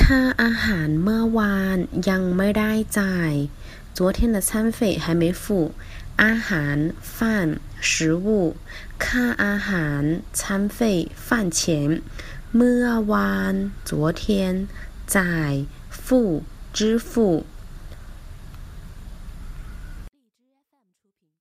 ค่าอาหารเมื่อวานยังไม่ได้จ่าย昨天的餐费还没付。อา饭食物ค่าอา餐费饭钱เมื่อวาน昨天จ่าย付支付